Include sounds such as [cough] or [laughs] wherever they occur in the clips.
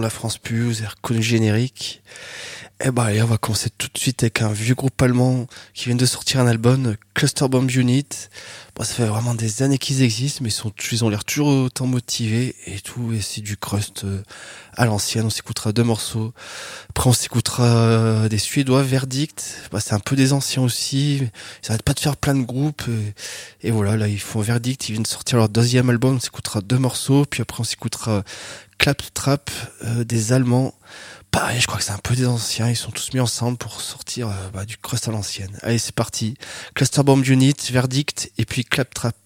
La France Plus, le générique. Et bah, allez, on va commencer tout de suite avec un vieux groupe allemand qui vient de sortir un album, Cluster Bomb Unit. Bon, ça fait vraiment des années qu'ils existent, mais ils, sont, ils ont l'air toujours autant motivés et tout. Et c'est du crust euh, à l'ancienne. On s'écoutera deux morceaux. Après, on s'écoutera euh, des Suédois, Verdict. Bah, c'est un peu des anciens aussi. Ils arrêtent pas de faire plein de groupes. Et, voilà, là, ils font Verdict. Ils viennent de sortir leur deuxième album. On s'écoutera deux morceaux. Puis après, on s'écoutera Claptrap euh, des Allemands. Pareil, je crois que c'est un peu des anciens. Ils sont tous mis ensemble pour sortir euh, bah, du crust à l'ancienne. Allez, c'est parti. Cluster Bomb Unit, Verdict et puis Claptrap.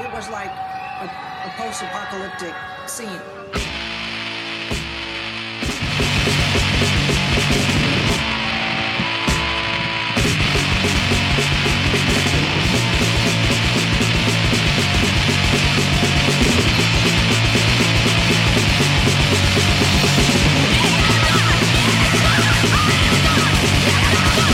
It was like a, a post-apocalyptic scene. Yeah!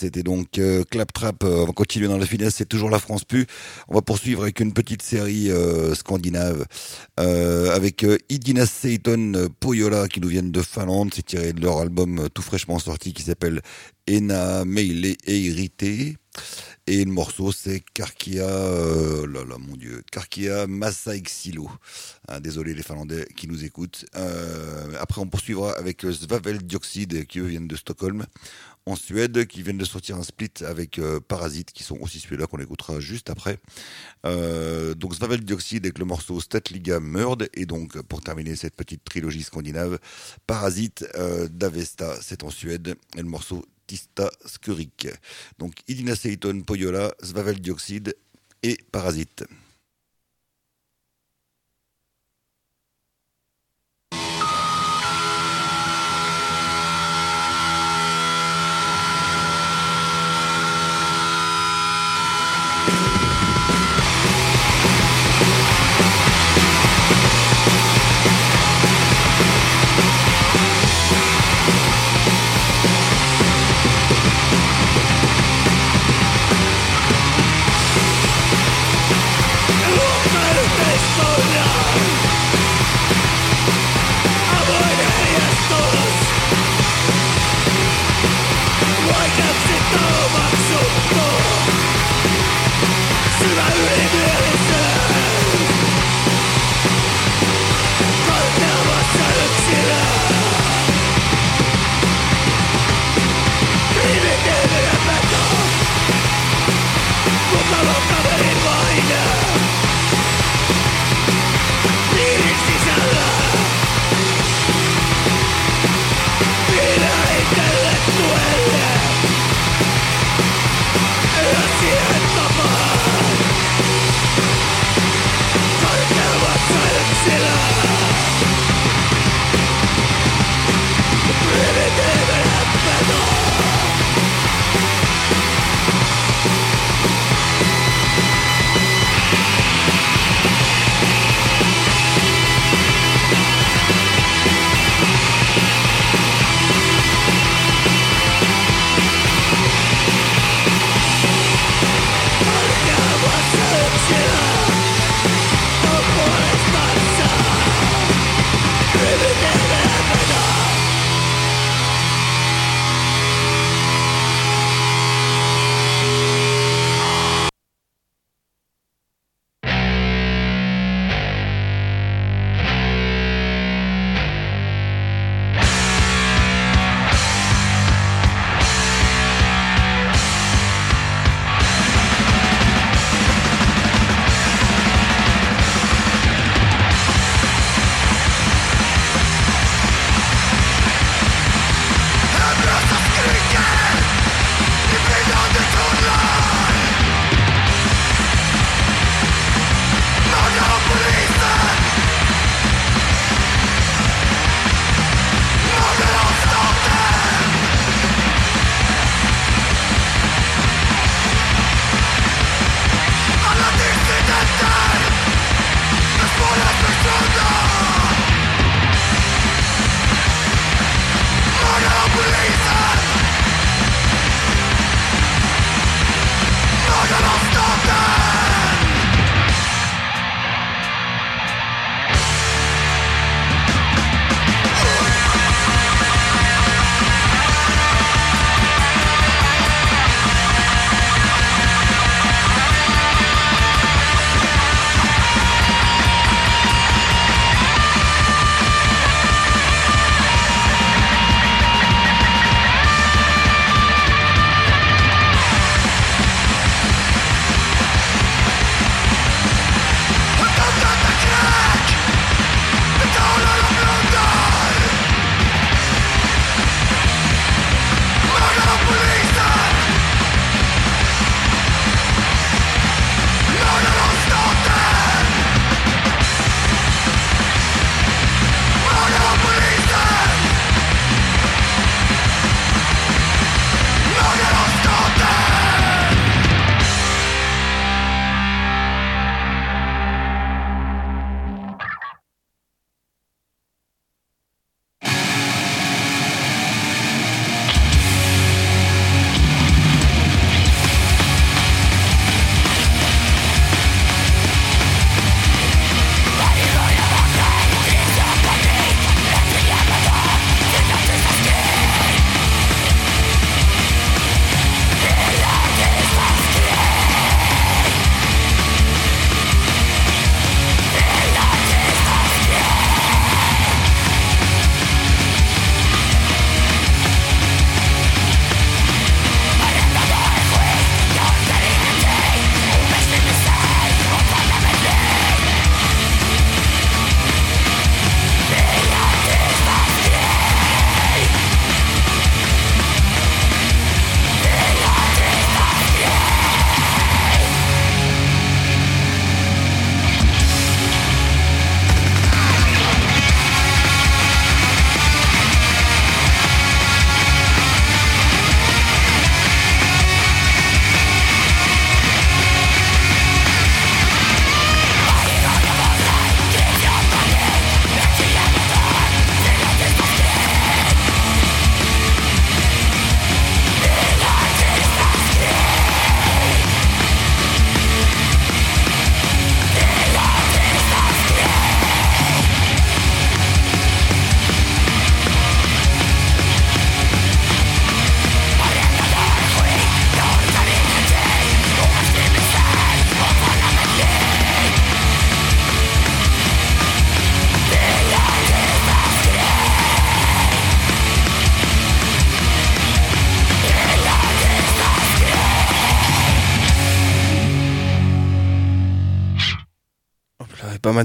C'était donc euh, Claptrap. Euh, on va continuer dans la finesse, c'est toujours la France Pu. On va poursuivre avec une petite série euh, scandinave avec Idina Seiton Poyola qui nous viennent de Finlande. C'est tiré de leur album tout fraîchement sorti qui s'appelle Ena Meile Eirite. Et le morceau, c'est Karkia, euh, là là, mon dieu, Karkia Massaixilo. Hein, désolé les Finlandais qui nous écoutent. Après, on poursuivra avec Svavel Dioxide qui eux viennent de Stockholm en Suède, qui viennent de sortir un split avec euh, Parasite, qui sont aussi celui-là qu'on écoutera juste après. Euh, donc Svavel Dioxide avec le morceau Statliga Murd, et donc pour terminer cette petite trilogie scandinave, Parasite euh, d'Avesta, c'est en Suède, et le morceau Tista Skurik. Donc Idina Seiton Poyola, Svavel Dioxide et Parasite.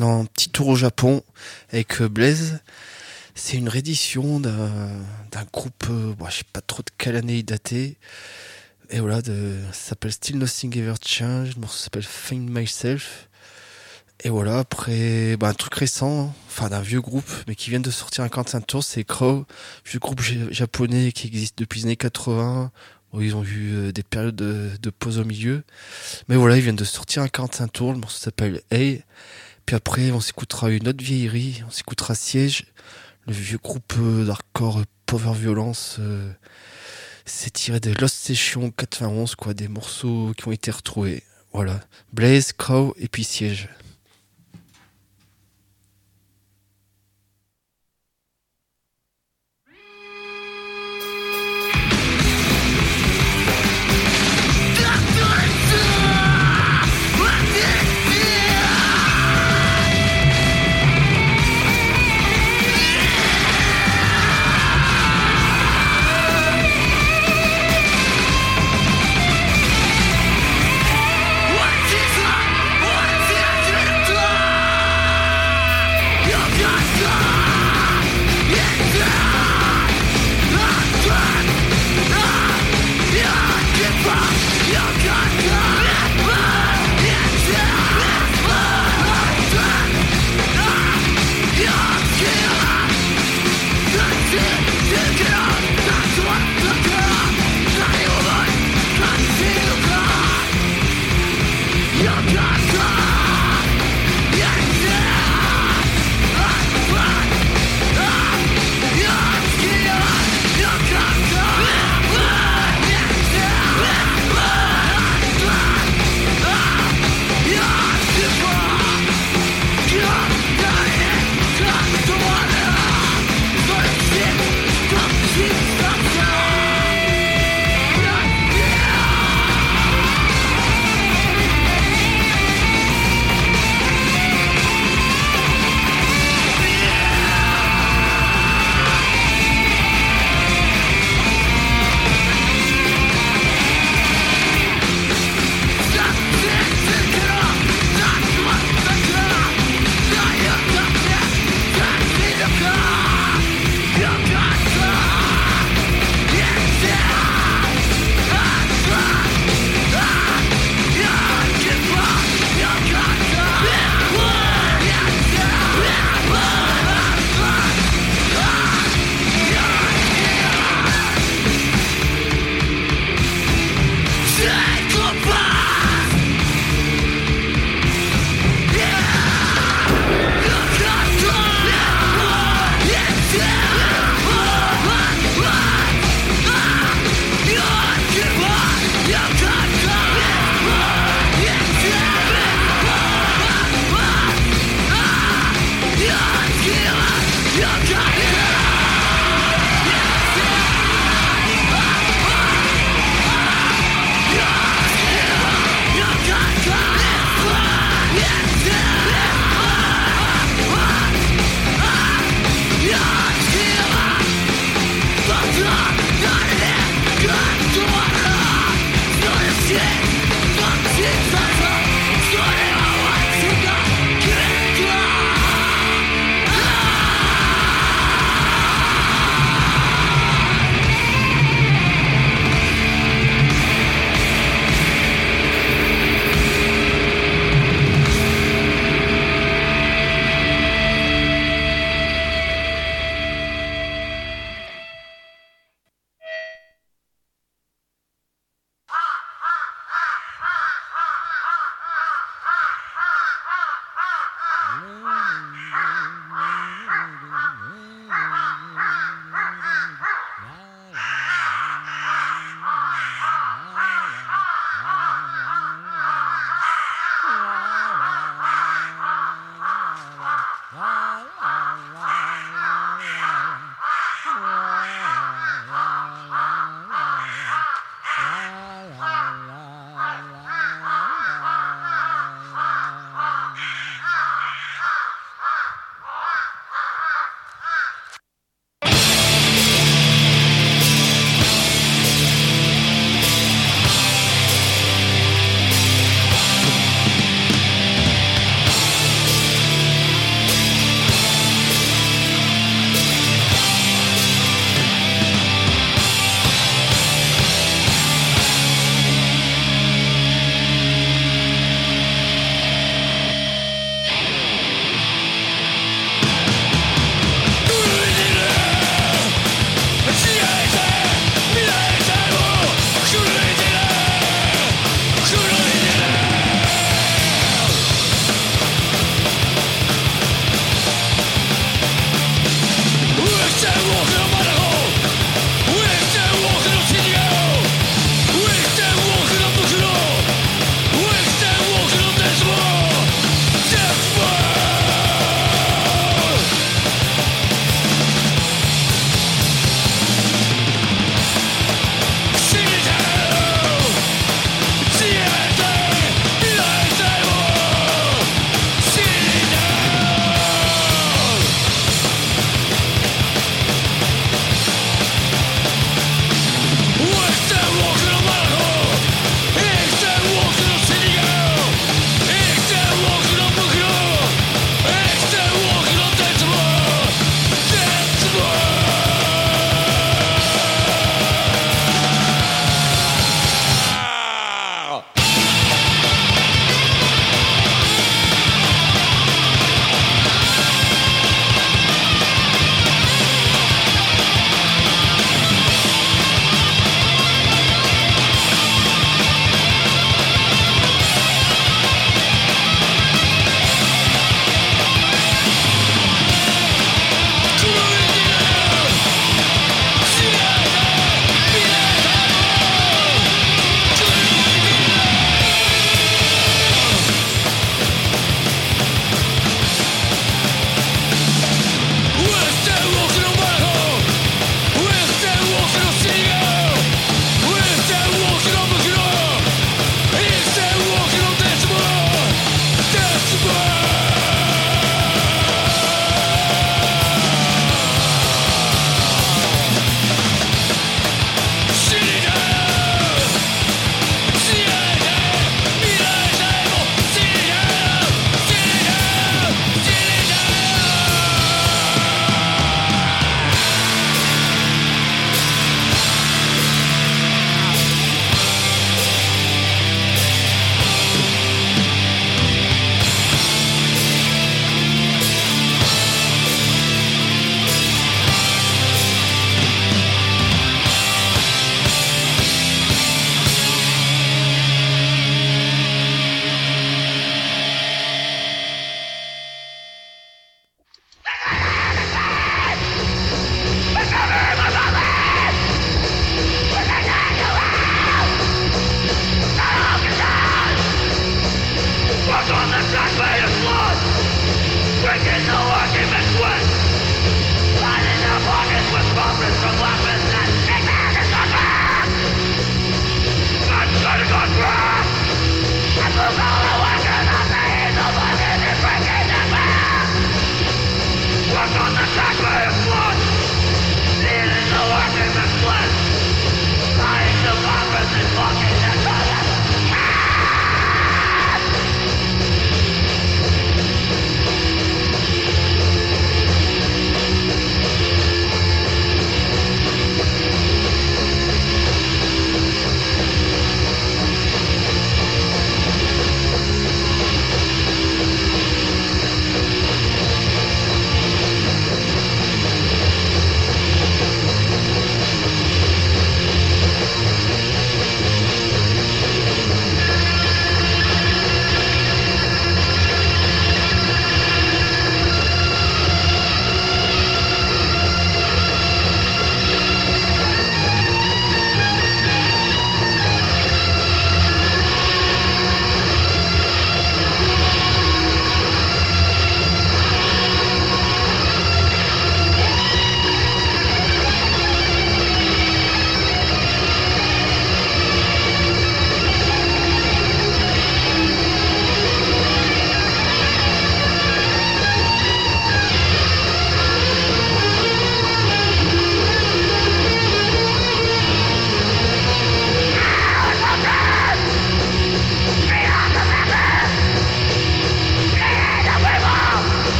Un petit tour au Japon avec euh, Blaze. C'est une réédition d'un groupe, euh, bon, je sais pas trop de quelle année il datait. Et voilà, ça s'appelle Still Nothing Ever Change. Le morceau s'appelle Find Myself. Et voilà, après, bah, un truc récent, enfin d'un vieux groupe, mais qui vient de sortir un 45 tours, c'est Crow, vieux groupe ja- japonais qui existe depuis les années 80. Bon, ils ont eu des périodes de, de pause au milieu. Mais voilà, ils viennent de sortir un 45 tours, le morceau s'appelle Hey. Puis après, on s'écoutera une autre vieillerie, on s'écoutera Siège, le vieux groupe euh, d'hardcore euh, Power Violence. euh, c'est tiré de Lost Session 91, quoi, des morceaux qui ont été retrouvés. Voilà. Blaze, Crow et puis Siège.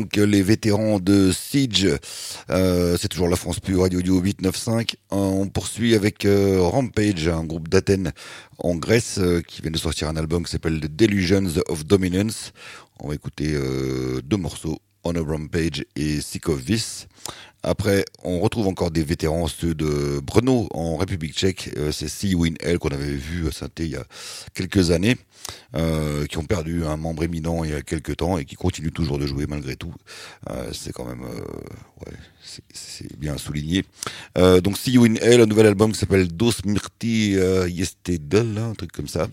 Donc les vétérans de Siege. Euh, c'est toujours la France Pure Radio Audio 895. Euh, on poursuit avec euh, Rampage, un groupe d'Athènes en Grèce qui vient de sortir un album qui s'appelle The Delusions of Dominance. On va écouter deux morceaux, On a Rampage et Sick. Après, on retrouve encore des vétérans, ceux de Brno en République tchèque. c'est See You qu'on avait vu à saint il y a quelques années. Euh, qui ont perdu un membre éminent il y a quelques temps et qui continuent toujours de jouer malgré tout. Euh, c'est quand même, euh, ouais, c'est bien souligné. Euh, donc See You un nouvel album qui s'appelle Dos Mirti Yestedel, un truc comme ça.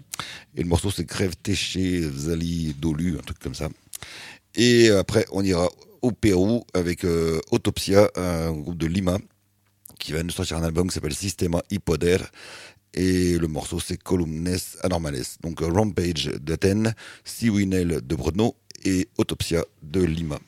Et le morceau c'est Crève Téché Zali Dolu, un truc comme ça. Et après, on ira au Pérou avec Autopsia, un groupe de Lima qui va nous sortir un album qui s'appelle Systema Hypoder et le morceau c'est Columnes Anormales. Donc Rampage d'Athènes, Siwinel de Brno et Autopsia de Lima.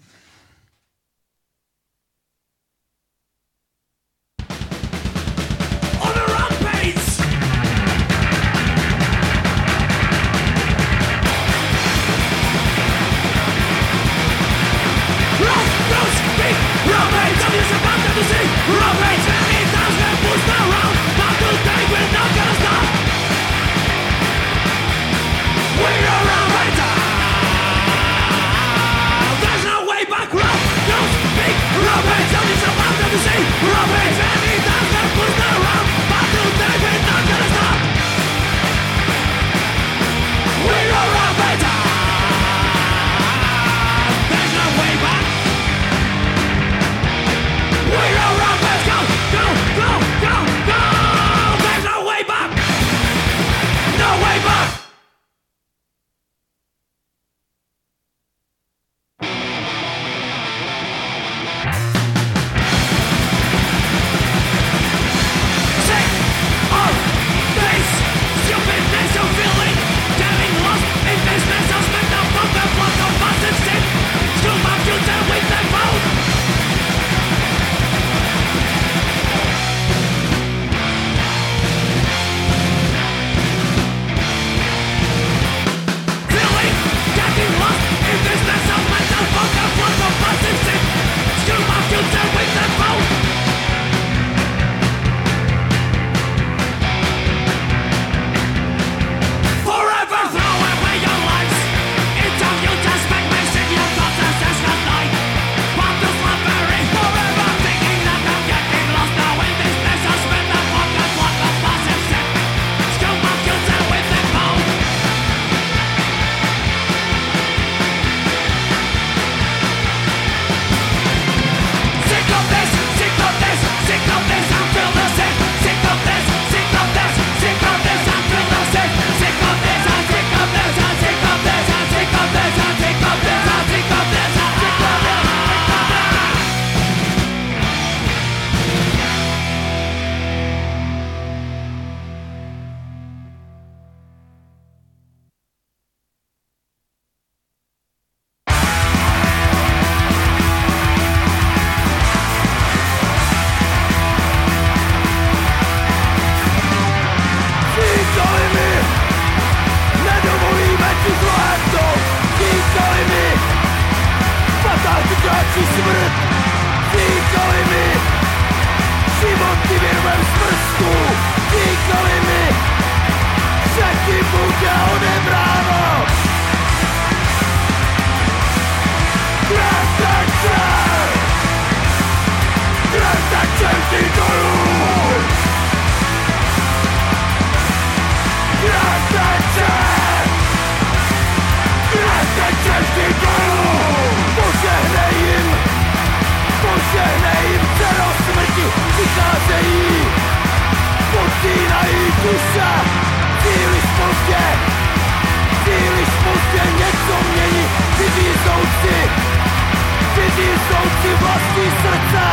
эти волки сердца!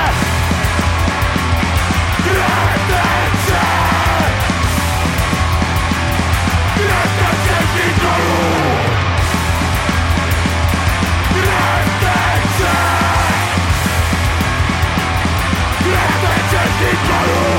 Градача Градача Виктору Градача Градача Виктору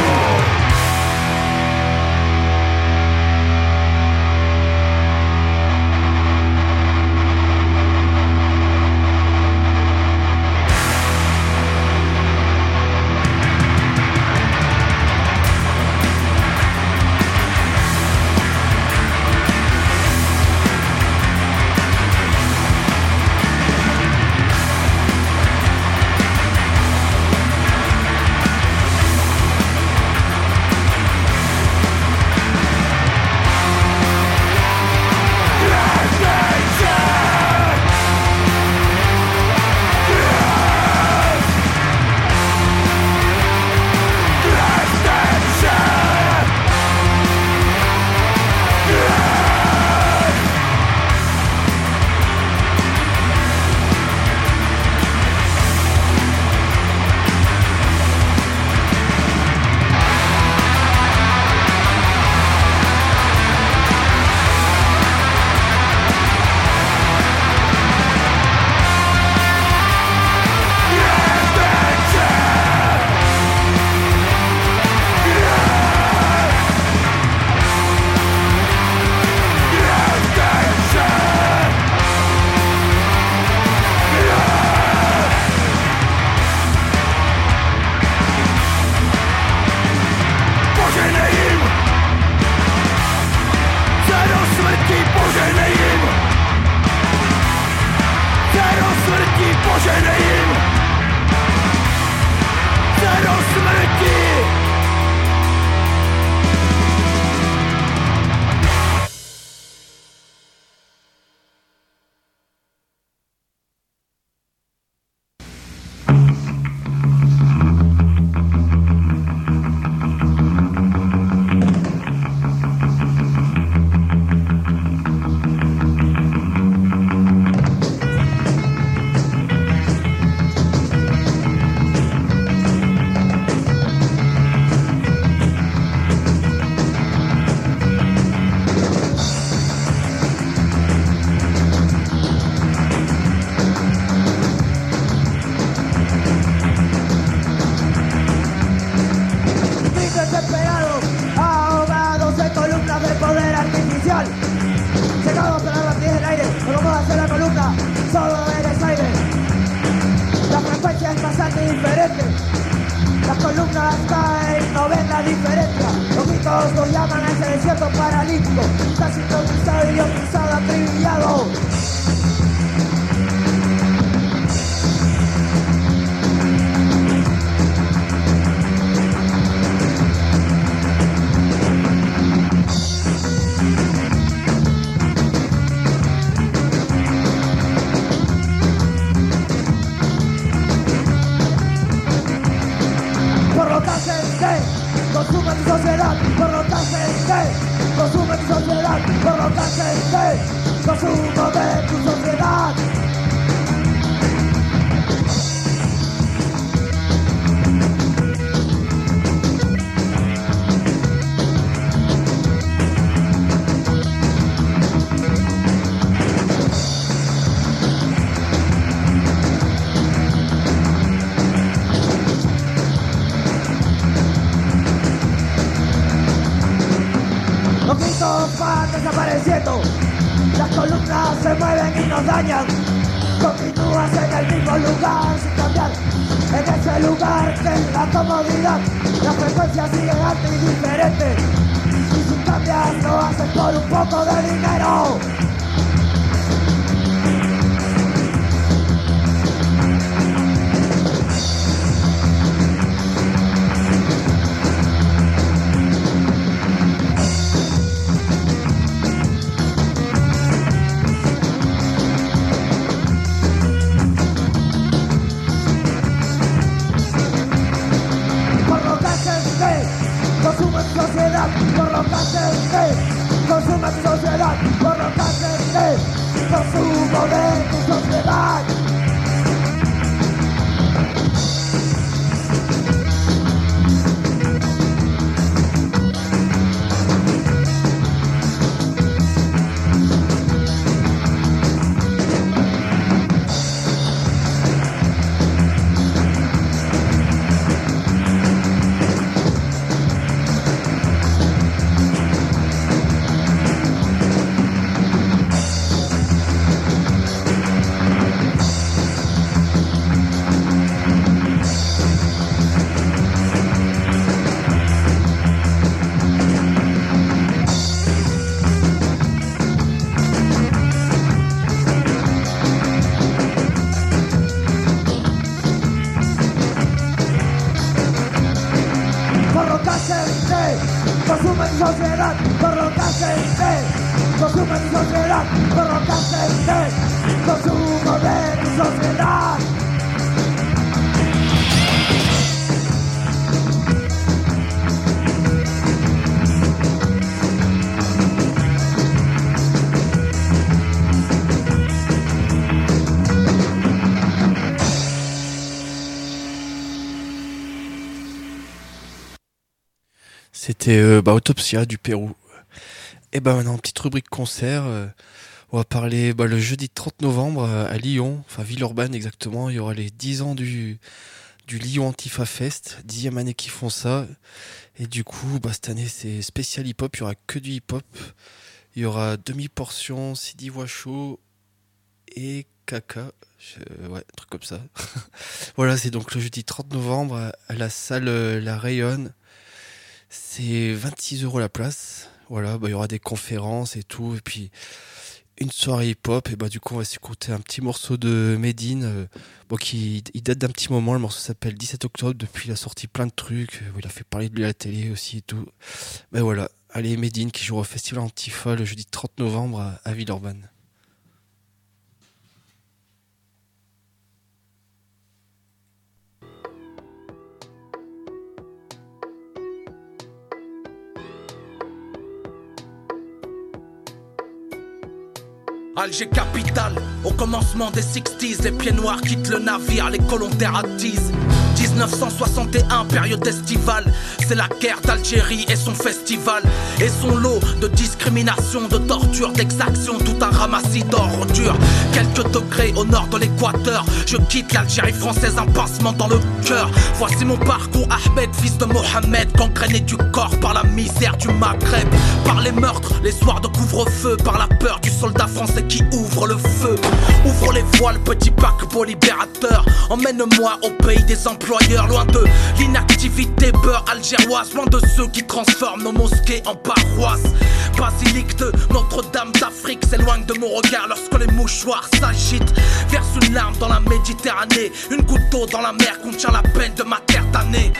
Las columnas caen, no ven diferencia. Los mitos lo llaman a ese desierto paralítico. C'était euh, bah, Autopsia du Pérou. Et ben maintenant, petite rubrique concert. euh, on va parler bah, le jeudi 30 novembre euh, à Lyon, enfin Villeurbanne exactement. Il y aura les 10 ans du, du Lyon Antifa Fest, dixième année qu'ils font ça. Et du coup, bah, cette année c'est spécial hip-hop, il y aura que du hip-hop. Il y aura demi-portion, Sidi Washo et Kaka. Je- ouais, un truc comme ça. [laughs] voilà, c'est donc le jeudi 30 novembre à, la salle euh, La Rayonne. C'est 26 euros la place. Voilà, bah, il y aura des conférences et tout. Et puis, une soirée hip-hop. Et bah, du coup, on va s'écouter un petit morceau de Medine. euh, il date d'un petit moment. Le morceau s'appelle 17 octobre. Depuis, il a sorti plein de trucs. euh, Il a fait parler de lui à la télé aussi et tout. Mais voilà. Allez, Medine qui joue au Festival Antifa le jeudi 30 novembre à Villeurbanne. Alger capitale, au commencement des 60s, les pieds noirs quittent le navire, les colons attisent. 1961, période estivale. C'est la guerre d'Algérie et son festival. Et son lot de discrimination, de torture, d'exaction, tout un ramassis d'ordures. Quelques degrés au nord de l'équateur. Je quitte l'Algérie française, un pincement dans le cœur. Voici mon parcours, Ahmed, fils de Mohamed, gangréné du corps par la misère du Maghreb. Par les meurtres, les soirs de couvre-feu, par la peur du soldat français qui ouvre le feu. Ouvre les voiles, petit paquebot libérateur. Emmène-moi au pays des employeurs, loin de l'inactivité beurre algéroise, loin de ceux qui transforment nos mosquées en paroisses. Basilique de Notre-Dame d'Afrique s'éloigne de mon regard lorsque les mouchoirs s'agitent. Verse une larme dans la Méditerranée, une goutte d'eau dans la mer contient la peine de ma terre damnée.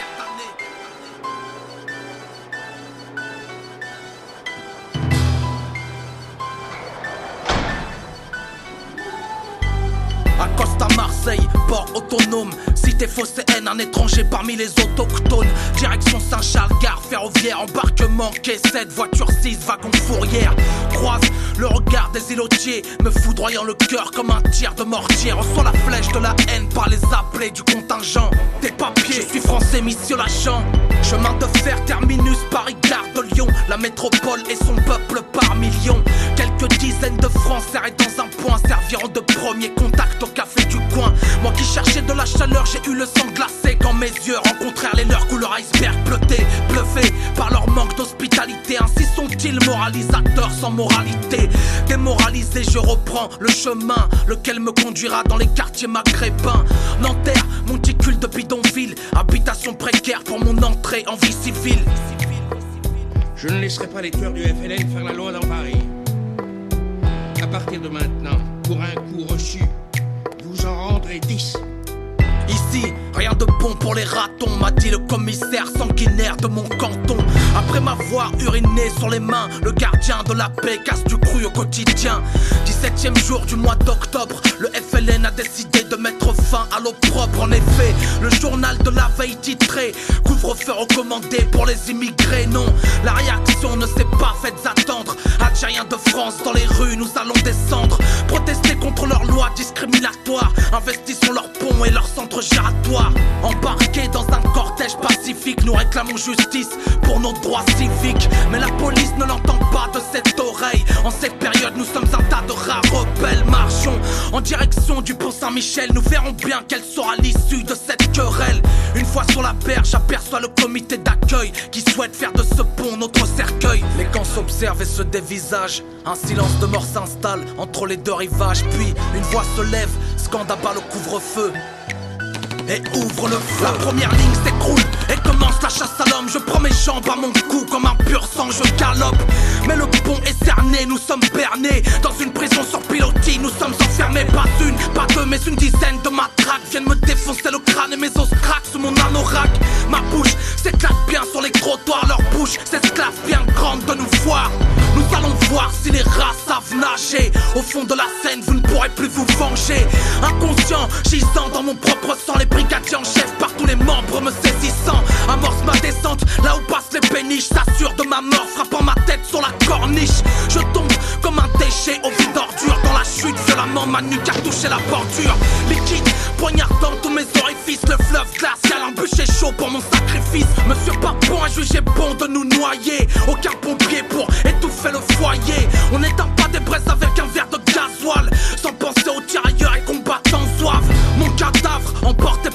Port autonome, cité phocéenne, un étranger parmi les autochtones. Direction Saint-Charles, gare ferroviaire, embarquement, quai 7, voiture 6, wagon fourrière. Croise le regard des îlotiers, me foudroyant le cœur comme un tir de mortier. Reçois la flèche de la haine par les appelés du contingent. Des papiers, je suis français, Lachant. Chemin de fer, terminus, Paris, gare de Lyon. La métropole et son peuple par millions. Quelques dizaines de Français arrêtent dans un point, serviront de premier contact au café du coin. Moi qui cherchais de la chaleur, j'ai eu le sang glacé quand mes yeux rencontrèrent les leurs couleur iceberg bleuté, bluffé par leur manque d'hospitalité. Ainsi sont-ils moralisateurs sans moralité. Démoralisé, je reprends le chemin, lequel me conduira dans les quartiers maghrébins. Nanterre, monticule de bidonville, habitation précaire pour mon entrée en vie civile. Je ne laisserai pas les tueurs du FLN faire la loi dans Paris. À partir de maintenant, pour un coup reçu, vous en 10. Ici, rien de bon pour les ratons, m'a dit le commissaire sanguinaire de mon canton. Après m'avoir uriné sur les mains, le gardien de la paix casse du cru au quotidien. 17ème jour du mois d'octobre, le FLN a décidé de mettre fin à l'opprobre. En effet, le journal de la veille titré Couvre-feu recommandé pour les immigrés. Non, la réaction ne s'est pas faite attendre. Algériens de France dans les rues, nous allons descendre. Protester contre leurs lois discriminatoires. Investissons leurs ponts et leurs centres giratoires. Embarqués dans un cortège pacifique, nous réclamons justice pour nos droits civiques. Mais la police ne l'entend pas de cette oreille. En cette période, nous sommes un tas de rares rebelles. Marchons en direction du pont Saint-Michel. Nous verrons bien quelle sera l'issue de cette querelle. Une fois sur la berge, j'aperçois le comité d'accueil qui souhaite faire de ce pont notre cercueil. Les camps s'observent et se dévisagent. Un silence de mort s'installe entre les deux rivages. Puis une voix se lève, scande à le couvre-feu et ouvre le feu. La première ligne s'écroule et commence la chasse à l'homme. Je prends mes jambes à mon cou comme un pur sang, je galope. Mais le pont est cerné, nous sommes bernés dans une prison sur pilotis. Nous sommes enfermés, pas une, pas deux, mais une dizaine de matraques viennent me défoncer le crâne et mes os craquent sous mon anorak. Ma bouche s'éclate bien sur les trottoirs, leur bouche s'esclave bien grande de nous voir. Nous allons voir si les rats savent nager. Au fond de la scène, vous ne pourrez plus vous venger. Inconscient, gisant dans mon propre sang, les brigadiers en chef par tous les membres me saisissant. Amorce ma descente, là où passent les péniches, s'assure de ma mort, frappant ma tête sur la corniche. Je tombe comme un déchet au vide d'ordure dans la chute, violemment ma nuque a touché la bordure. Liquide, poignardant tous mes orifices, le fleuve glacial, un bûcher chaud pour mon sacrifice. Monsieur Papon a jugé bon de nous noyer. Aucun pompier pour étouffer le foyer. On n'éteint pas des braises avec un verre de gasoil, sans penser aux tirailleurs et combattants soif. Mon cadavre, emporté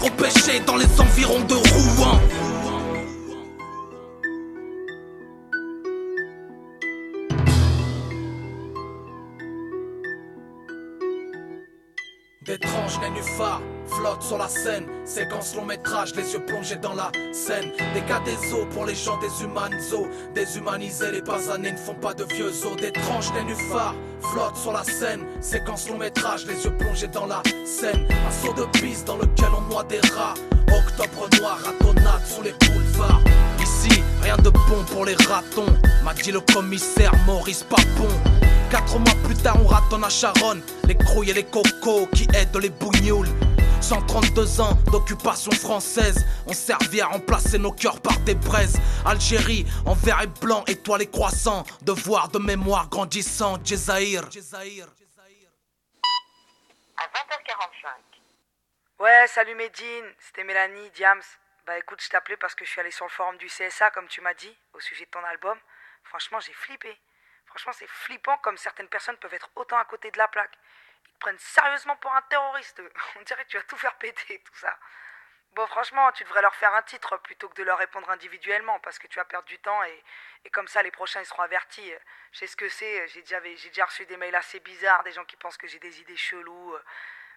repêché dans les environs de Rouen. D'étranges nénuphars flottent sur la scène. Séquence long métrage, les yeux plongés dans la scène. Des cas des eaux pour les gens déshumanisés. Déshumanisés, les basanés ne font pas de vieux os. D'étranges nénuphars flottent sur la scène. Séquence long métrage, les yeux plongés dans la scène. Un saut de piste dans lequel on noie des rats. Octobre noir, ratonnade sous les boulevards. Ici, rien de bon pour les ratons, m'a dit le commissaire Maurice Papon. Quatre mois plus tard, on ratonne à Charonne les crouilles et les cocos qui aident les bougnoules. 132 ans d'occupation française ont servi à remplacer nos cœurs par des braises. Algérie en vert et blanc, étoile et croissant, devoir de mémoire grandissant, Djezaïr. À 20h45, Ouais, salut Medine, c'était Mélanie, Diams. Bah écoute, je t'appelais parce que je suis allé sur le forum du CSA, comme tu m'as dit, au sujet de ton album. Franchement, j'ai flippé. Franchement, c'est flippant comme certaines personnes peuvent être autant à côté de la plaque. Ils te prennent sérieusement pour un terroriste. [laughs] On dirait que tu vas tout faire péter, tout ça. Bon, franchement, tu devrais leur faire un titre plutôt que de leur répondre individuellement parce que tu vas perdre du temps et, et comme ça, les prochains ils seront avertis. Je sais ce que c'est. J'ai déjà, j'ai déjà reçu des mails assez bizarres, des gens qui pensent que j'ai des idées cheloues.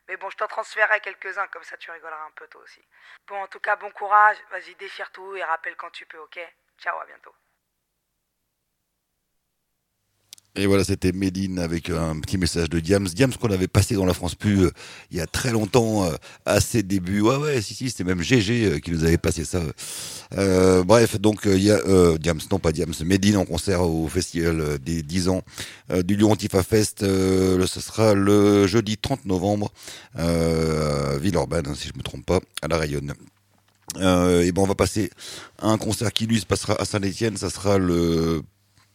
Mais bon, je t'en transférerai quelques-uns, comme ça tu rigoleras un peu toi aussi. Bon, en tout cas, bon courage. Vas-y, déchire tout et rappelle quand tu peux, ok? Ciao, à bientôt. Et voilà, c'était Médine avec un petit message de Diams. Diams qu'on avait passé dans la France Plus euh, il y a très longtemps, euh, à ses débuts. Ouais, ouais, si, si, c'était même GG euh, qui nous avait passé ça. Euh, bref, donc il y a Diams, non pas Diams, Médine en concert au festival des 10 ans du Lyon Antifa Fest. ce sera le jeudi 30 novembre, euh, Villeurbanne, hein, si je me trompe pas, à la Rayonne. et ben on va passer à un concert qui lui se passera à Saint-Etienne. Ça sera le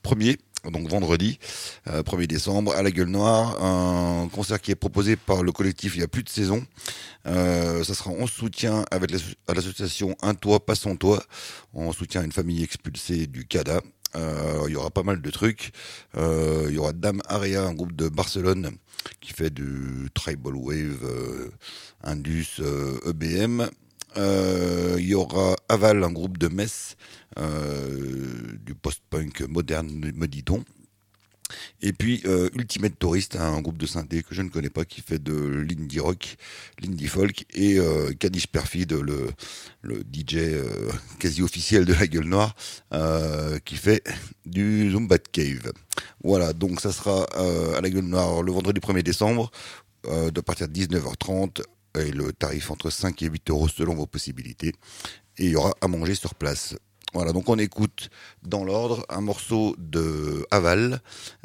premier donc vendredi, 1er euh, décembre, à la Gueule Noire, un concert qui est proposé par le collectif Il y a plus de saison. Euh, ça sera en soutien avec l'association Un Toit, pas son toit, en soutien à une famille expulsée du CADA. Euh, il y aura pas mal de trucs. Euh, il y aura Dame Aria, un groupe de Barcelone qui fait du tribal wave, Indus, EBM. E il y aura Aval, un groupe de Metz euh, du post-punk moderne, me dit-on. Et puis euh, Ultimate Tourist, un groupe de synthé que je ne connais pas qui fait de l'indie rock, l'indie folk et euh, Kadish Perfide, le, DJ euh, quasi officiel de la Gueule Noire, euh, qui fait du Zumbat Cave. Voilà, donc ça sera à la Gueule Noire le vendredi 1er décembre, de partir de 19h30 le tarif entre 5 et 8 euros selon vos possibilités. Et il y aura à manger sur place. Voilà, donc on écoute dans l'ordre un morceau de Aval,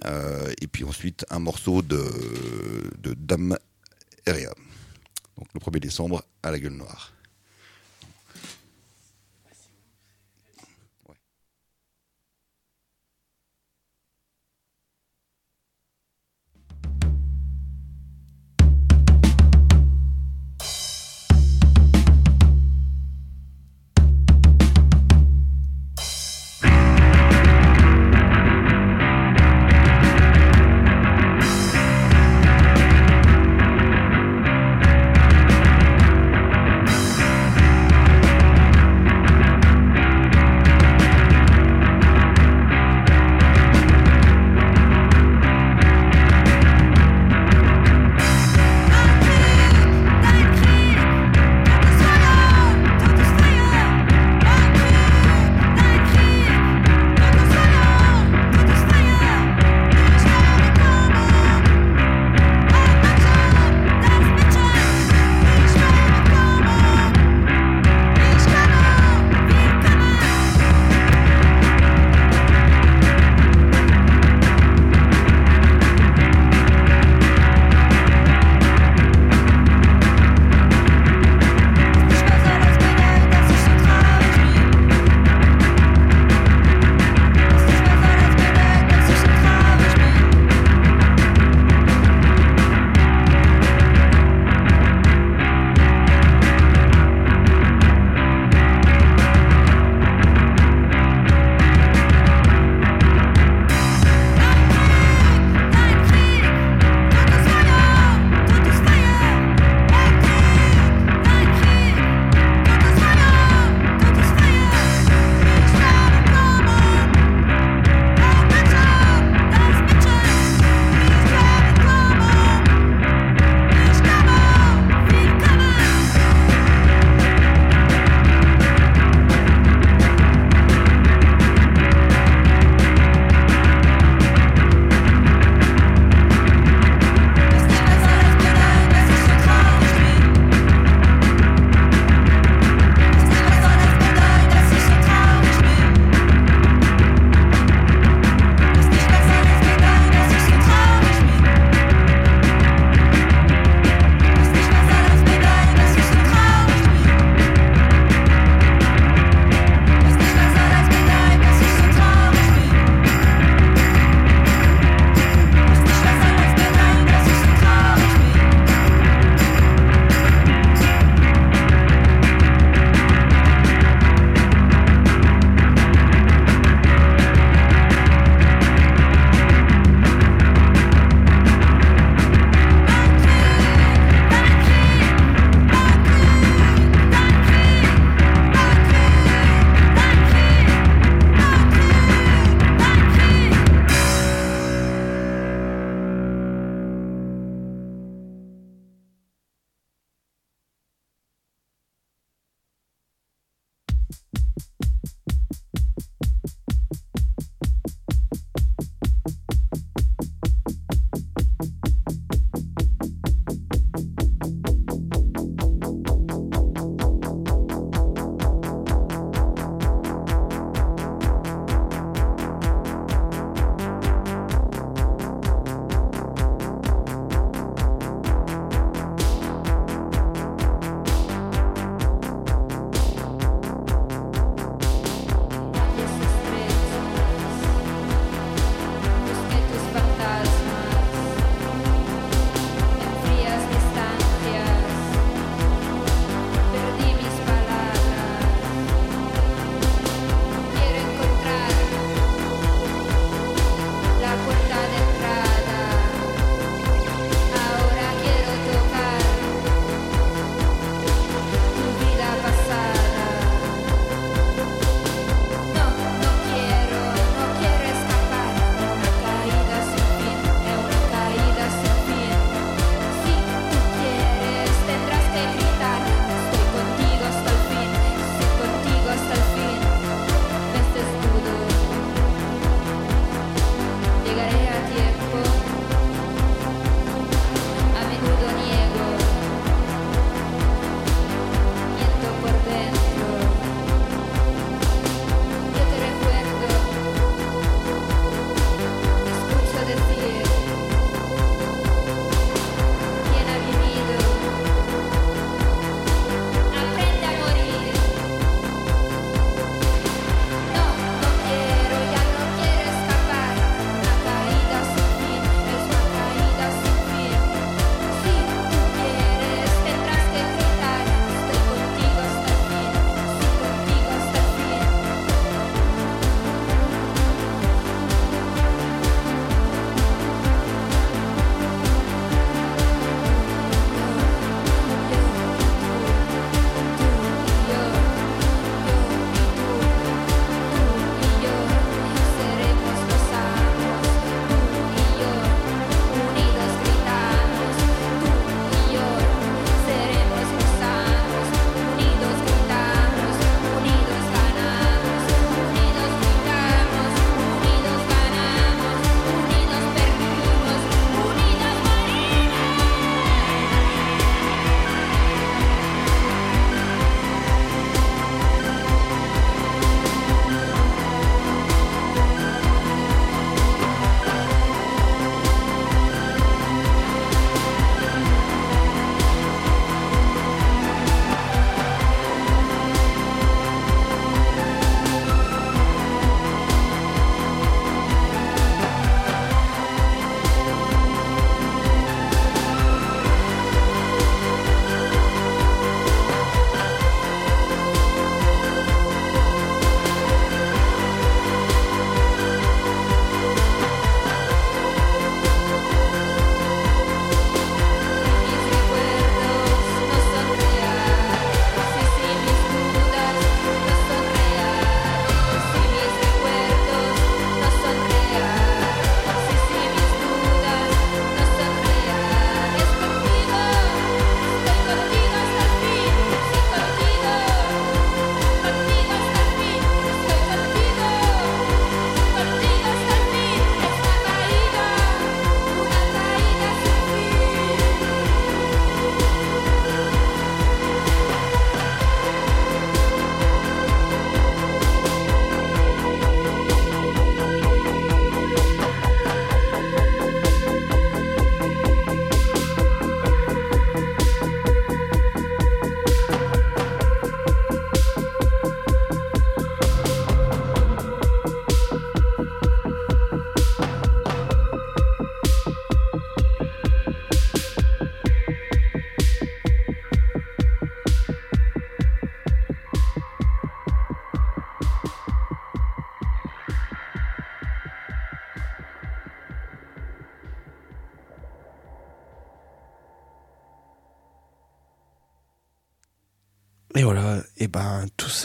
euh, et puis ensuite un morceau de, Dame Eria. Donc le 1er décembre à la gueule noire.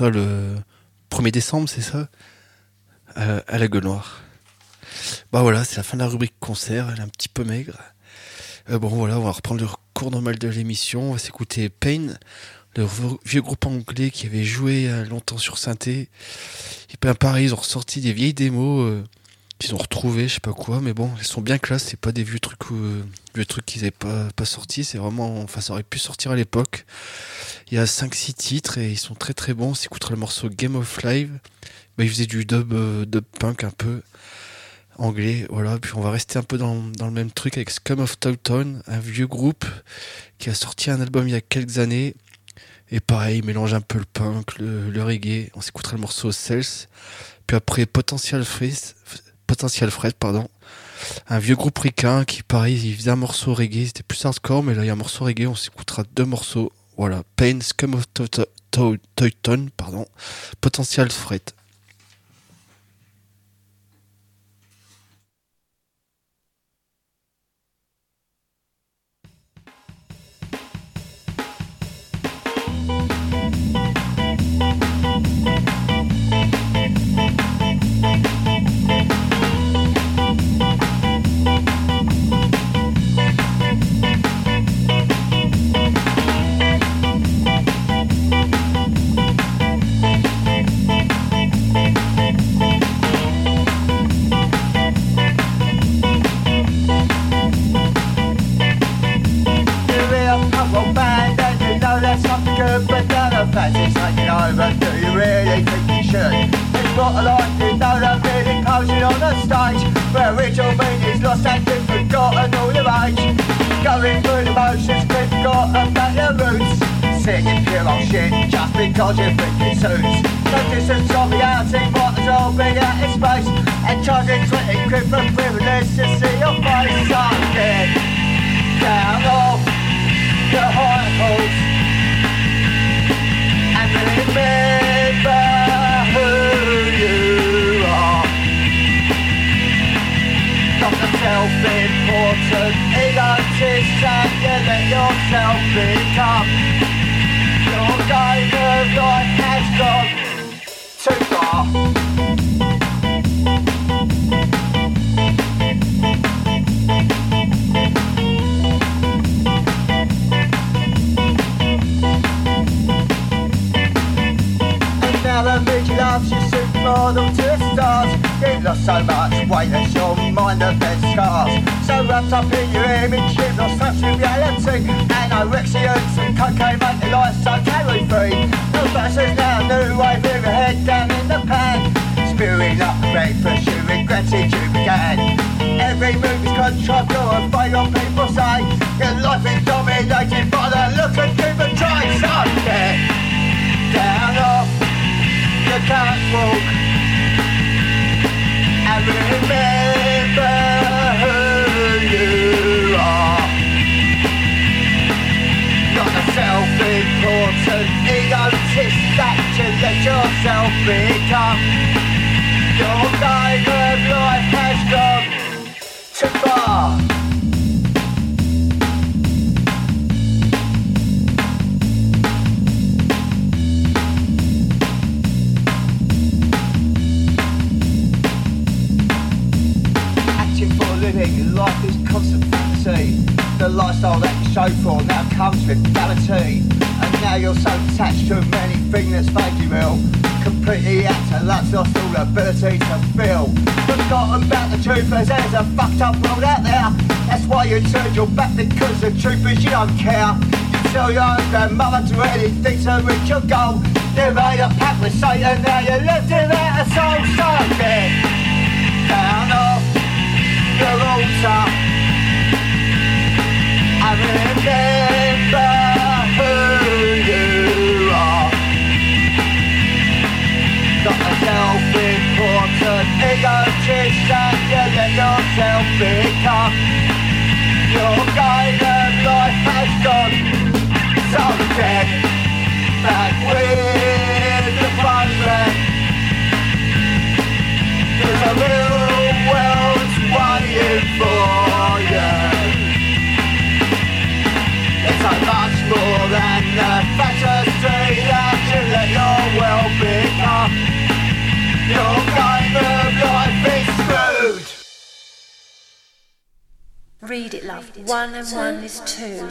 Le 1er décembre, c'est ça à, à la gueule noire. Bah voilà, c'est la fin de la rubrique concert, elle est un petit peu maigre. Euh, bon voilà, on va reprendre le cours normal de l'émission, on va s'écouter Pain. le vieux groupe anglais qui avait joué euh, longtemps sur synthé. Et ben pareil, ils ont ressorti des vieilles démos euh, qu'ils ont retrouvées, je sais pas quoi, mais bon, elles sont bien classe. C'est pas des vieux trucs, euh, vieux trucs qu'ils avaient pas pas sortis. C'est vraiment, enfin, ça aurait pu sortir à l'époque. Il y a 5-6 titres et ils sont très très bons. On s'écoutera le morceau Game of Live. Ben, ils faisaient du dub, euh, dub punk un peu anglais, voilà. Puis on va rester un peu dans, le même truc avec Scum of Towton, un vieux groupe qui a sorti un album il y a quelques années. Et pareil, il mélange un peu le punk, le, le reggae. On s'écoutera le morceau Cells. Puis après Potential Fred, Potential Fred, pardon. Un vieux groupe ricain qui, pareil, il faisait un morceau reggae. C'était plus hardcore, mais là, il y a un morceau reggae. On s'écoutera deux morceaux. Voilà. Pain, Scum of Towton, pardon. Potential Fred. You should? It's what I like, you know that really posing on the stage, where original meaning's lost and you've forgotten all your age. Going through the motions, we've got about your roots. Singing pure old shit just because you think it suits. No distance on reality, might as well be out in space. And charging 20 quid for privilege to see your face. So get down off your high horse and remember self-important egotist and you let yourself become. Your game of life has gone too far. Now the movie loves you supermodel to the stars You've lost so much scars. So wrapped up in your image you've lost touch with reality. Anorexians and cocaine make your life so calorie free. No fashion now, new wave with your head down in the pan. Spewing up breakfast you regretted you began. Every move is or afraid what people say Your life is dominated by the look of human traits So get down off your catwalk and remember self-important egotist that you let yourself become. Your game of life has gone too far. acting for a living. Life is constant fantasy. The lifestyle that you show for now comes. And now you're so attached to anything that's made you ill. Completely out of luck, lost all ability to feel. Forgotten about the truth as there's a fucked up world out there. That's why you turned your back because the truth is you don't care. You tell your own grandmother to anything to reach your goal. You made a pact with Satan, now you're living out a soul. So get down off your altar and remember self-important egotist, and you let yourself become Your guided life has gone So dead we're the fun There's a real love. One and one is two.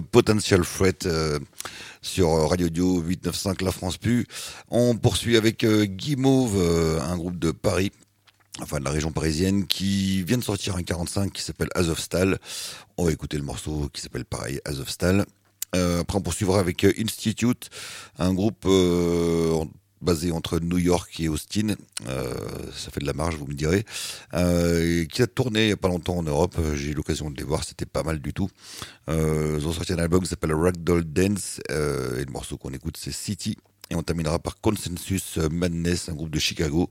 Potential Threat euh, sur Radio Dio 895 La France Pu. On poursuit avec euh, Guy Mauve, euh, un groupe de Paris, enfin de la région parisienne, qui vient de sortir un 45 qui s'appelle Azovstal. On va écouter le morceau qui s'appelle pareil, Azovstal. Euh, après, on poursuivra avec Institute, un groupe basé entre New York et Austin. Euh, ça fait de la marge, vous me direz. Euh, qui a tourné il n'y a pas longtemps en Europe. Euh, J'ai eu l'occasion de les voir, c'était pas mal du tout. Ils ont sorti un album qui s'appelle Ragdoll Dance. et le morceau qu'on écoute, c'est City. Et on terminera par Consensus Madness, un groupe de Chicago.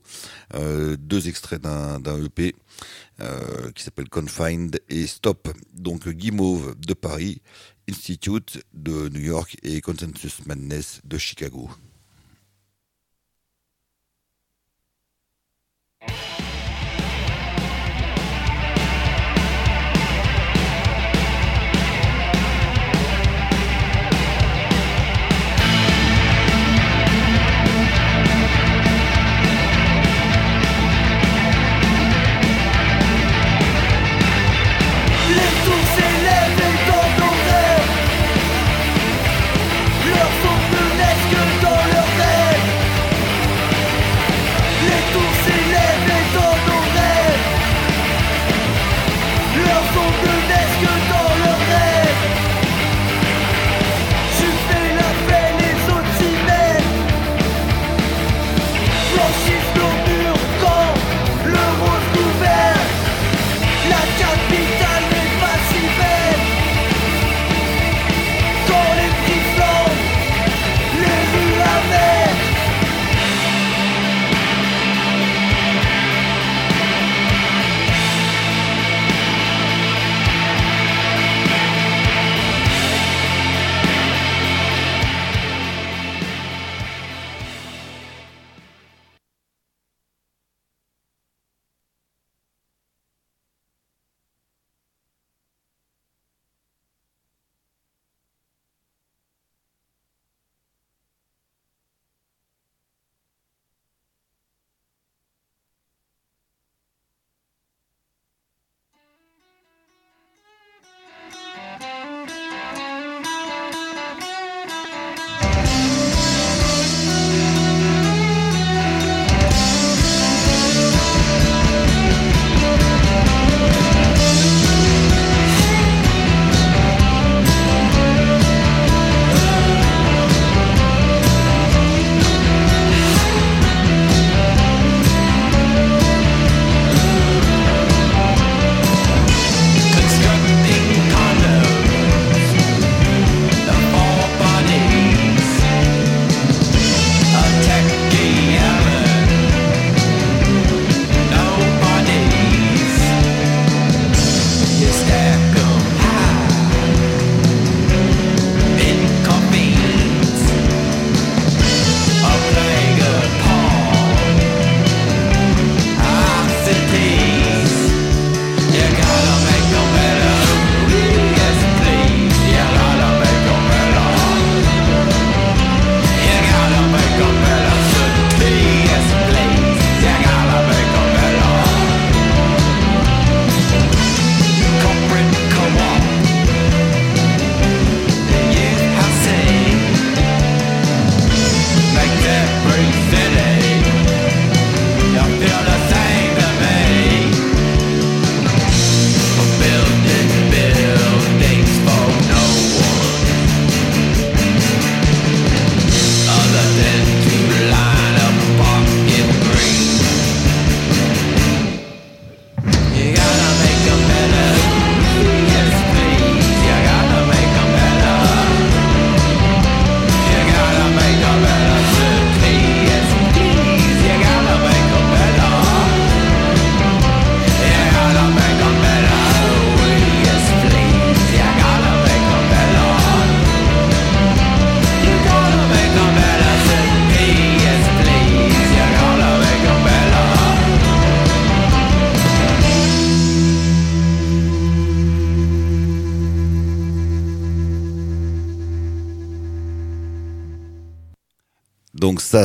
Deux extraits d'un EP qui s'appelle Confined et Stop. Donc Guimauve de Paris, Institute de New York et Consensus Madness de Chicago.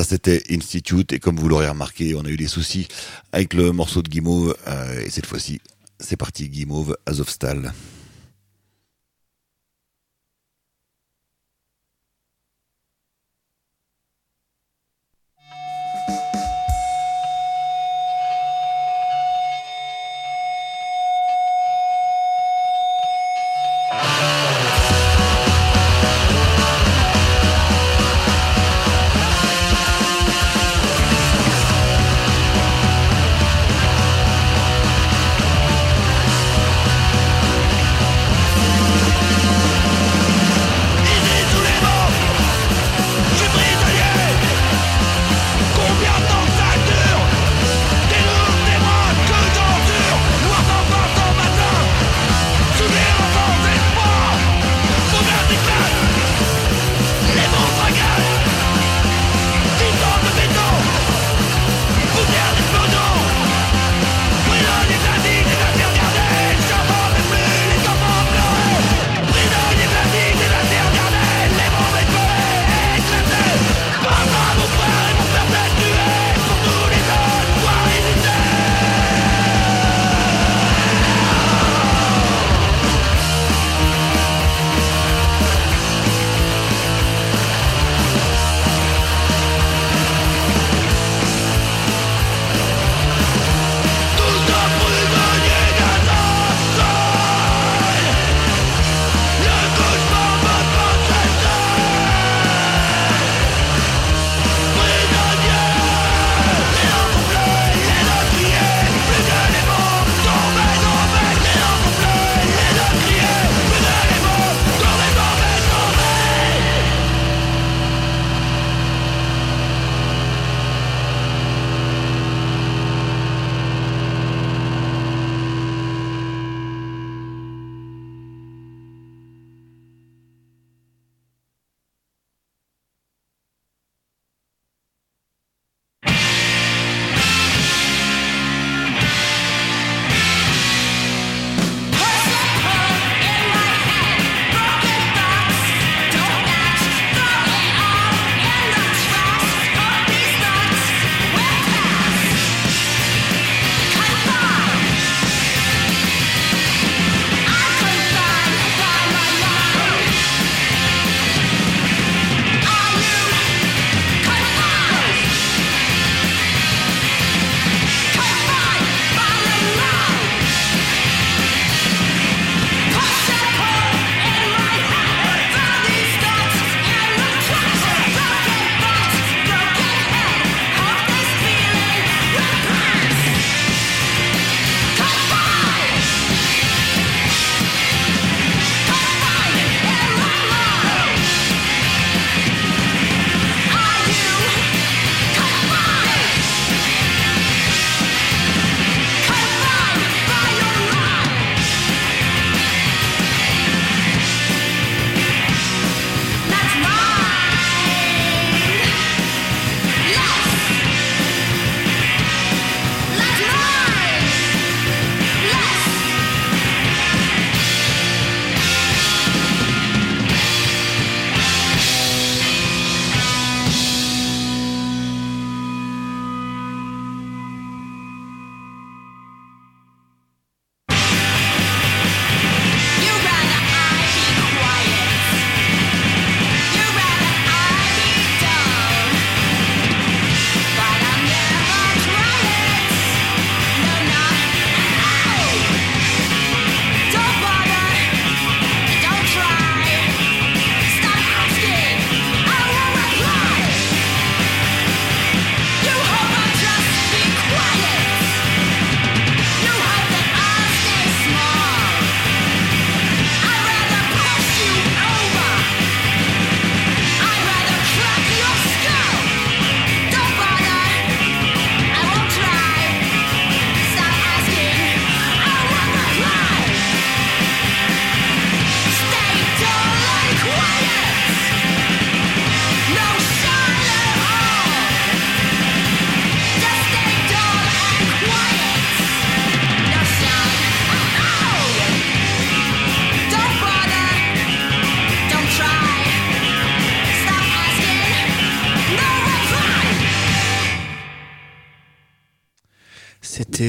C'était Institute, et comme vous l'aurez remarqué, on a eu des soucis avec le morceau de Guimauve, euh, et cette fois-ci, c'est parti, Guimauve, Azovstal.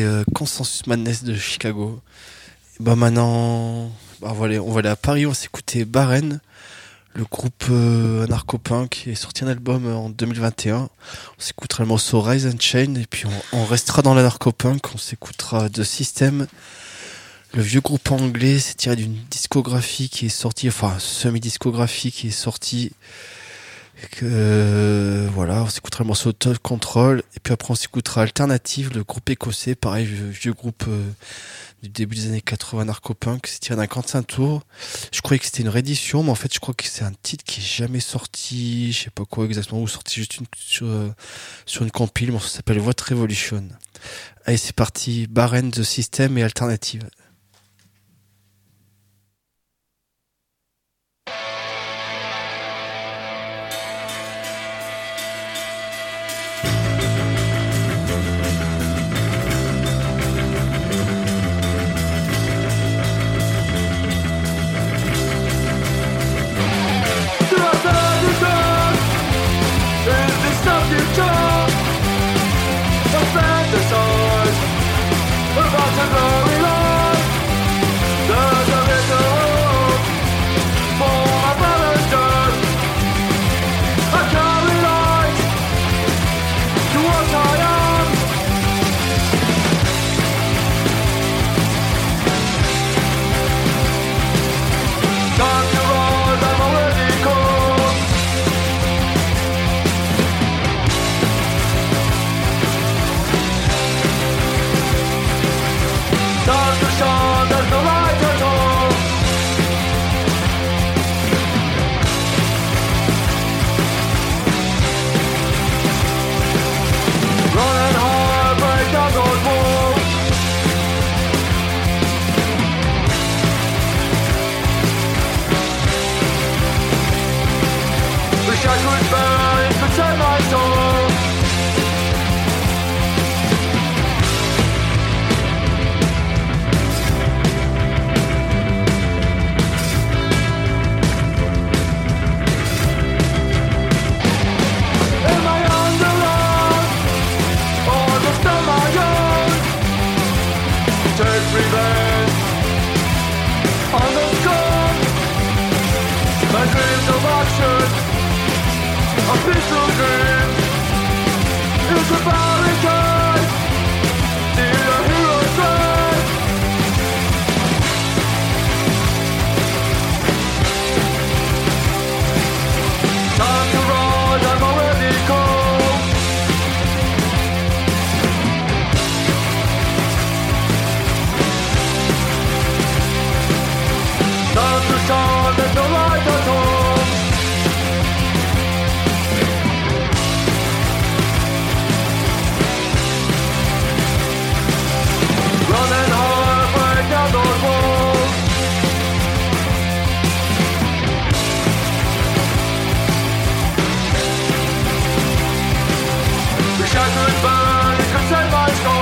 Euh, Consensus Madness de Chicago. Et bah maintenant, bah, on, va aller, à Paris, on va s'écouter Baren, le groupe euh, anarcho-punk qui est sorti un album euh, en 2021. On s'écoutera le morceau Rise and Chain et puis on, restera dans l'anarcho-punk, on s'écoutera The System. Le vieux groupe anglais, c'est tiré d'une discographie qui est sortie, enfin semi-discographie qui est sortie euh, voilà, on s'écoutera le morceau Total Control et puis après on s'écoutera Alternative, le groupe écossais, pareil, vieux, groupe euh, du début des années 80 narco-punk, c'est tiré d'un 45 tours. Je croyais que c'était une réédition, mais en fait je crois que c'est un titre qui est jamais sorti, je sais pas quoi exactement, ou sorti juste une, sur, euh, une compile, le morceau s'appelle What Revolution. Allez c'est parti, Baren The System et Alternative. Time Wish I could burn, could save my soul.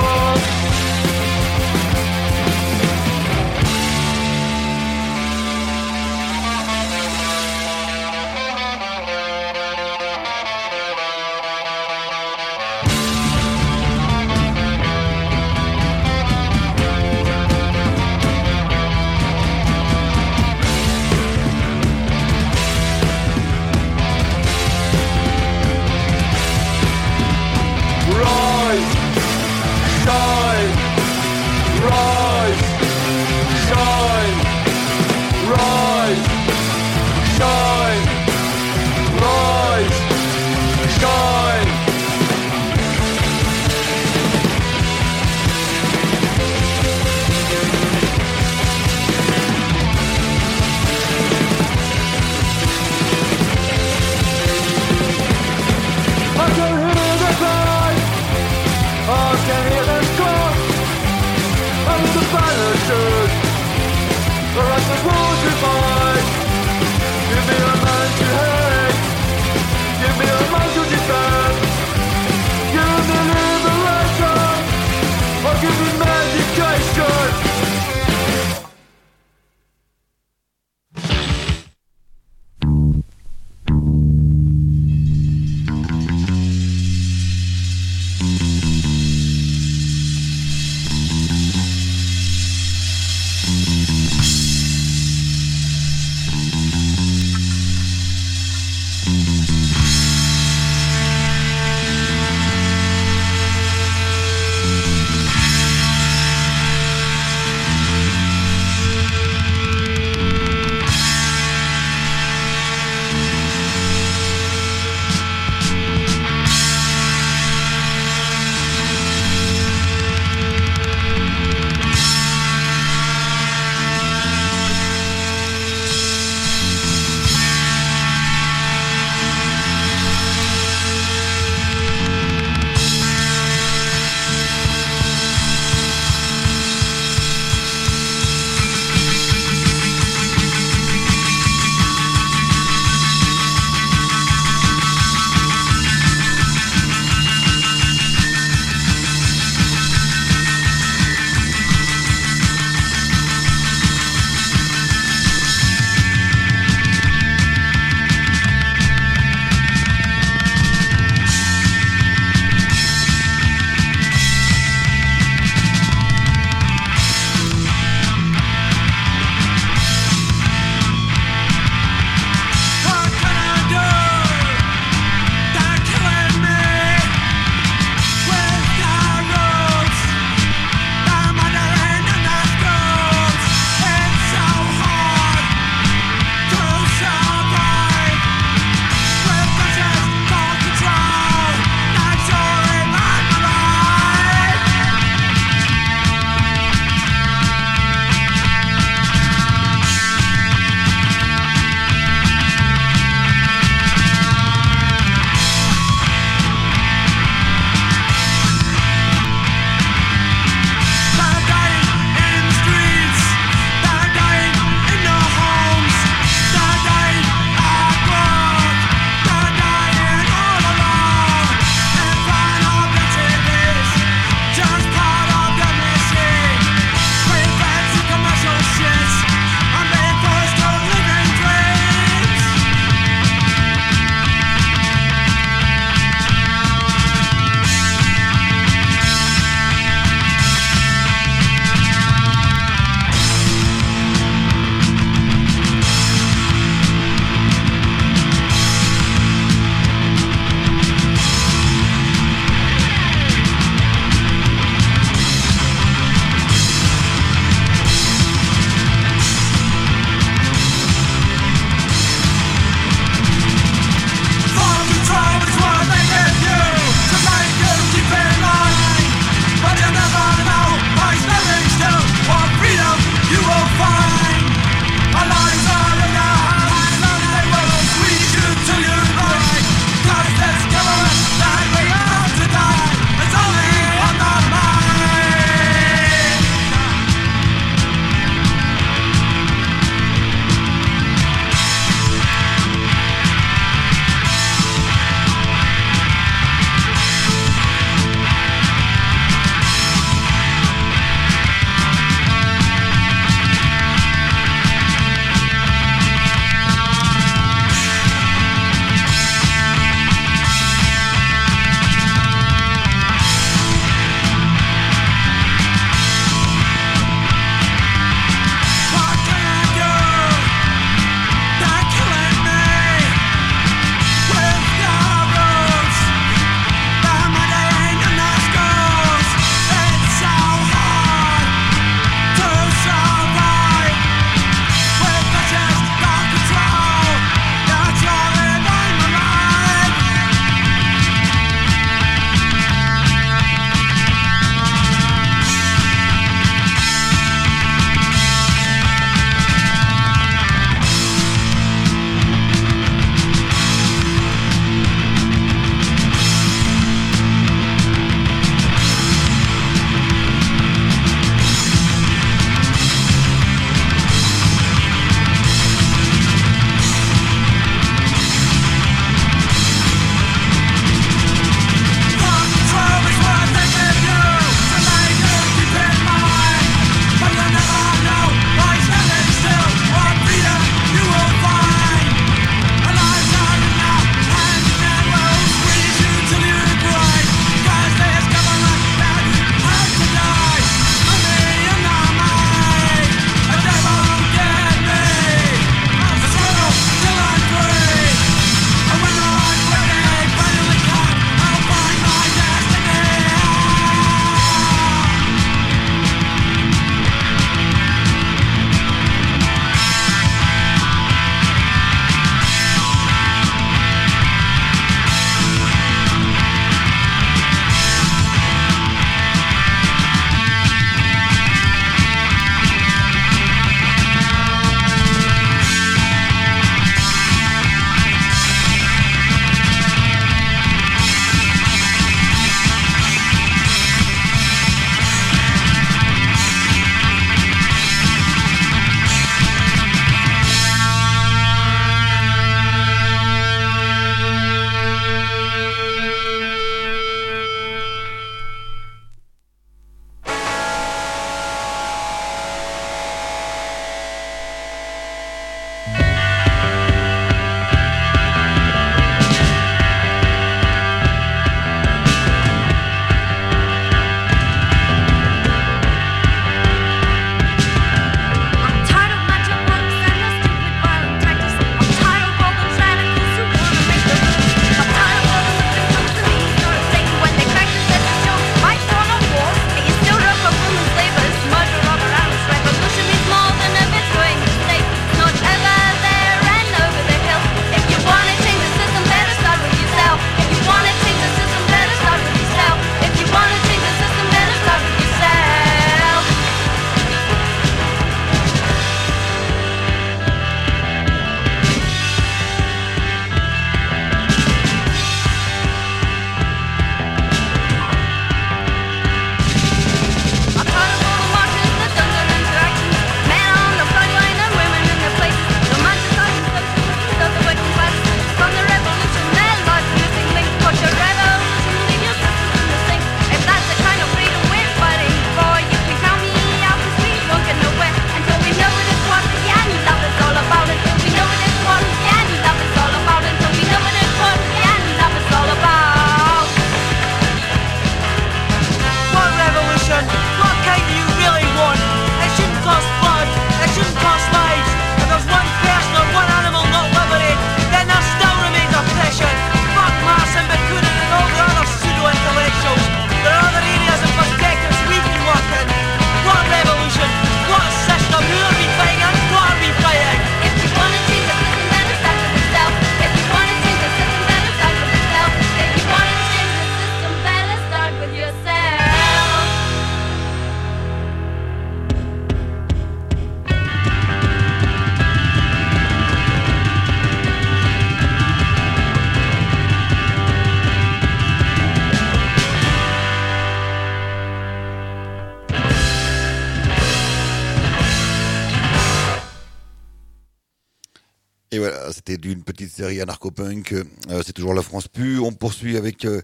C'était d'une petite série anarcho-punk. Euh, c'est toujours la France Pu. On poursuit avec euh,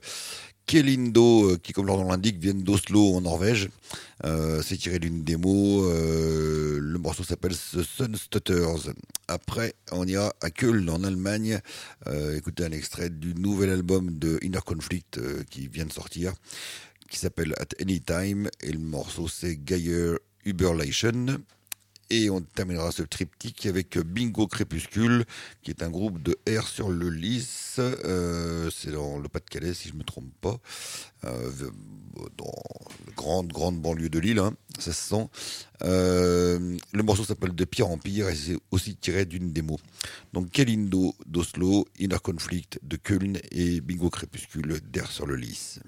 Kelindo, euh, qui, comme leur nom l'indique, viennent d'Oslo en Norvège. C'est tiré d'une démo. le morceau s'appelle The Sun Stutters. Après, on ira à Köln, en Allemagne. Euh, écoutez un extrait du nouvel album de Inner Conflict qui vient de sortir, qui s'appelle At Any Time. Et le morceau, c'est Geyer Uberlation. Et on terminera ce triptyque avec Bingo Crépuscule, qui est un groupe de R sur le Lys. Euh, c'est dans le Pas-de-Calais, si je ne me trompe pas. Euh, dans la grande, grande banlieue de Lille, hein, ça se sent. Euh, le morceau s'appelle De pire en pire et c'est aussi tiré d'une démo. Donc Kelindo d'Oslo, Inner Conflict de Köln et Bingo Crépuscule d'Air sur le Lys.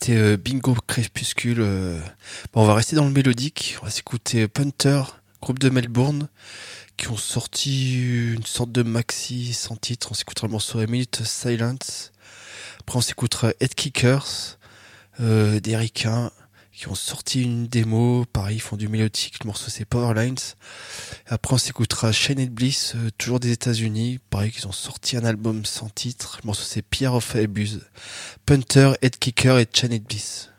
C'était euh, Bingo Crépuscule. euh. Bon, on va rester dans le mélodique. On va s'écouter Punter, groupe de Melbourne, qui ont sorti une sorte de maxi sans titre. On s'écoutera le morceau Minute Silence. Après, on s'écoutera Head Kickers, euh, des qui ont sorti une démo. Pareil, ils font du mélodique. Le morceau, c'est Powerlines. Après, on s'écoutera Shane Bliss, euh, toujours des États-Unis. Pareil, qu'ils ont sorti un album sans titre. Le morceau, c'est Pierre of Abuse. Punter, Head Kicker et Chanet Bliss.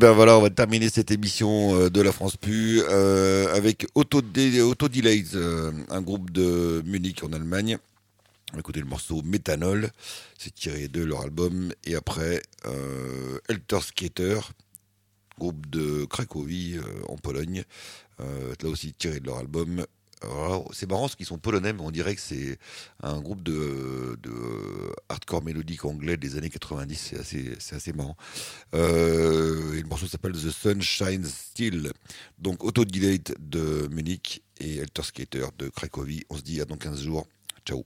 Ben voilà, on va terminer cette émission euh, de la France Pu euh, avec Auto, Delays, euh, un groupe de Munich en Allemagne. On écouter le morceau Méthanol, c'est tiré de leur album. Et après, euh, Elter Skater, groupe de Cracovie en Pologne, là aussi tiré de leur album c'est marrant parce qu'ils sont polonais, mais on dirait que c'est un groupe de, hardcore mélodique anglais des années 90. C'est assez, marrant. Euh, et le morceau s'appelle The Sun Shines Still. Donc Autodidate de Munich et Helter Skater de Cracovie. On se dit à dans 15 jours. Ciao.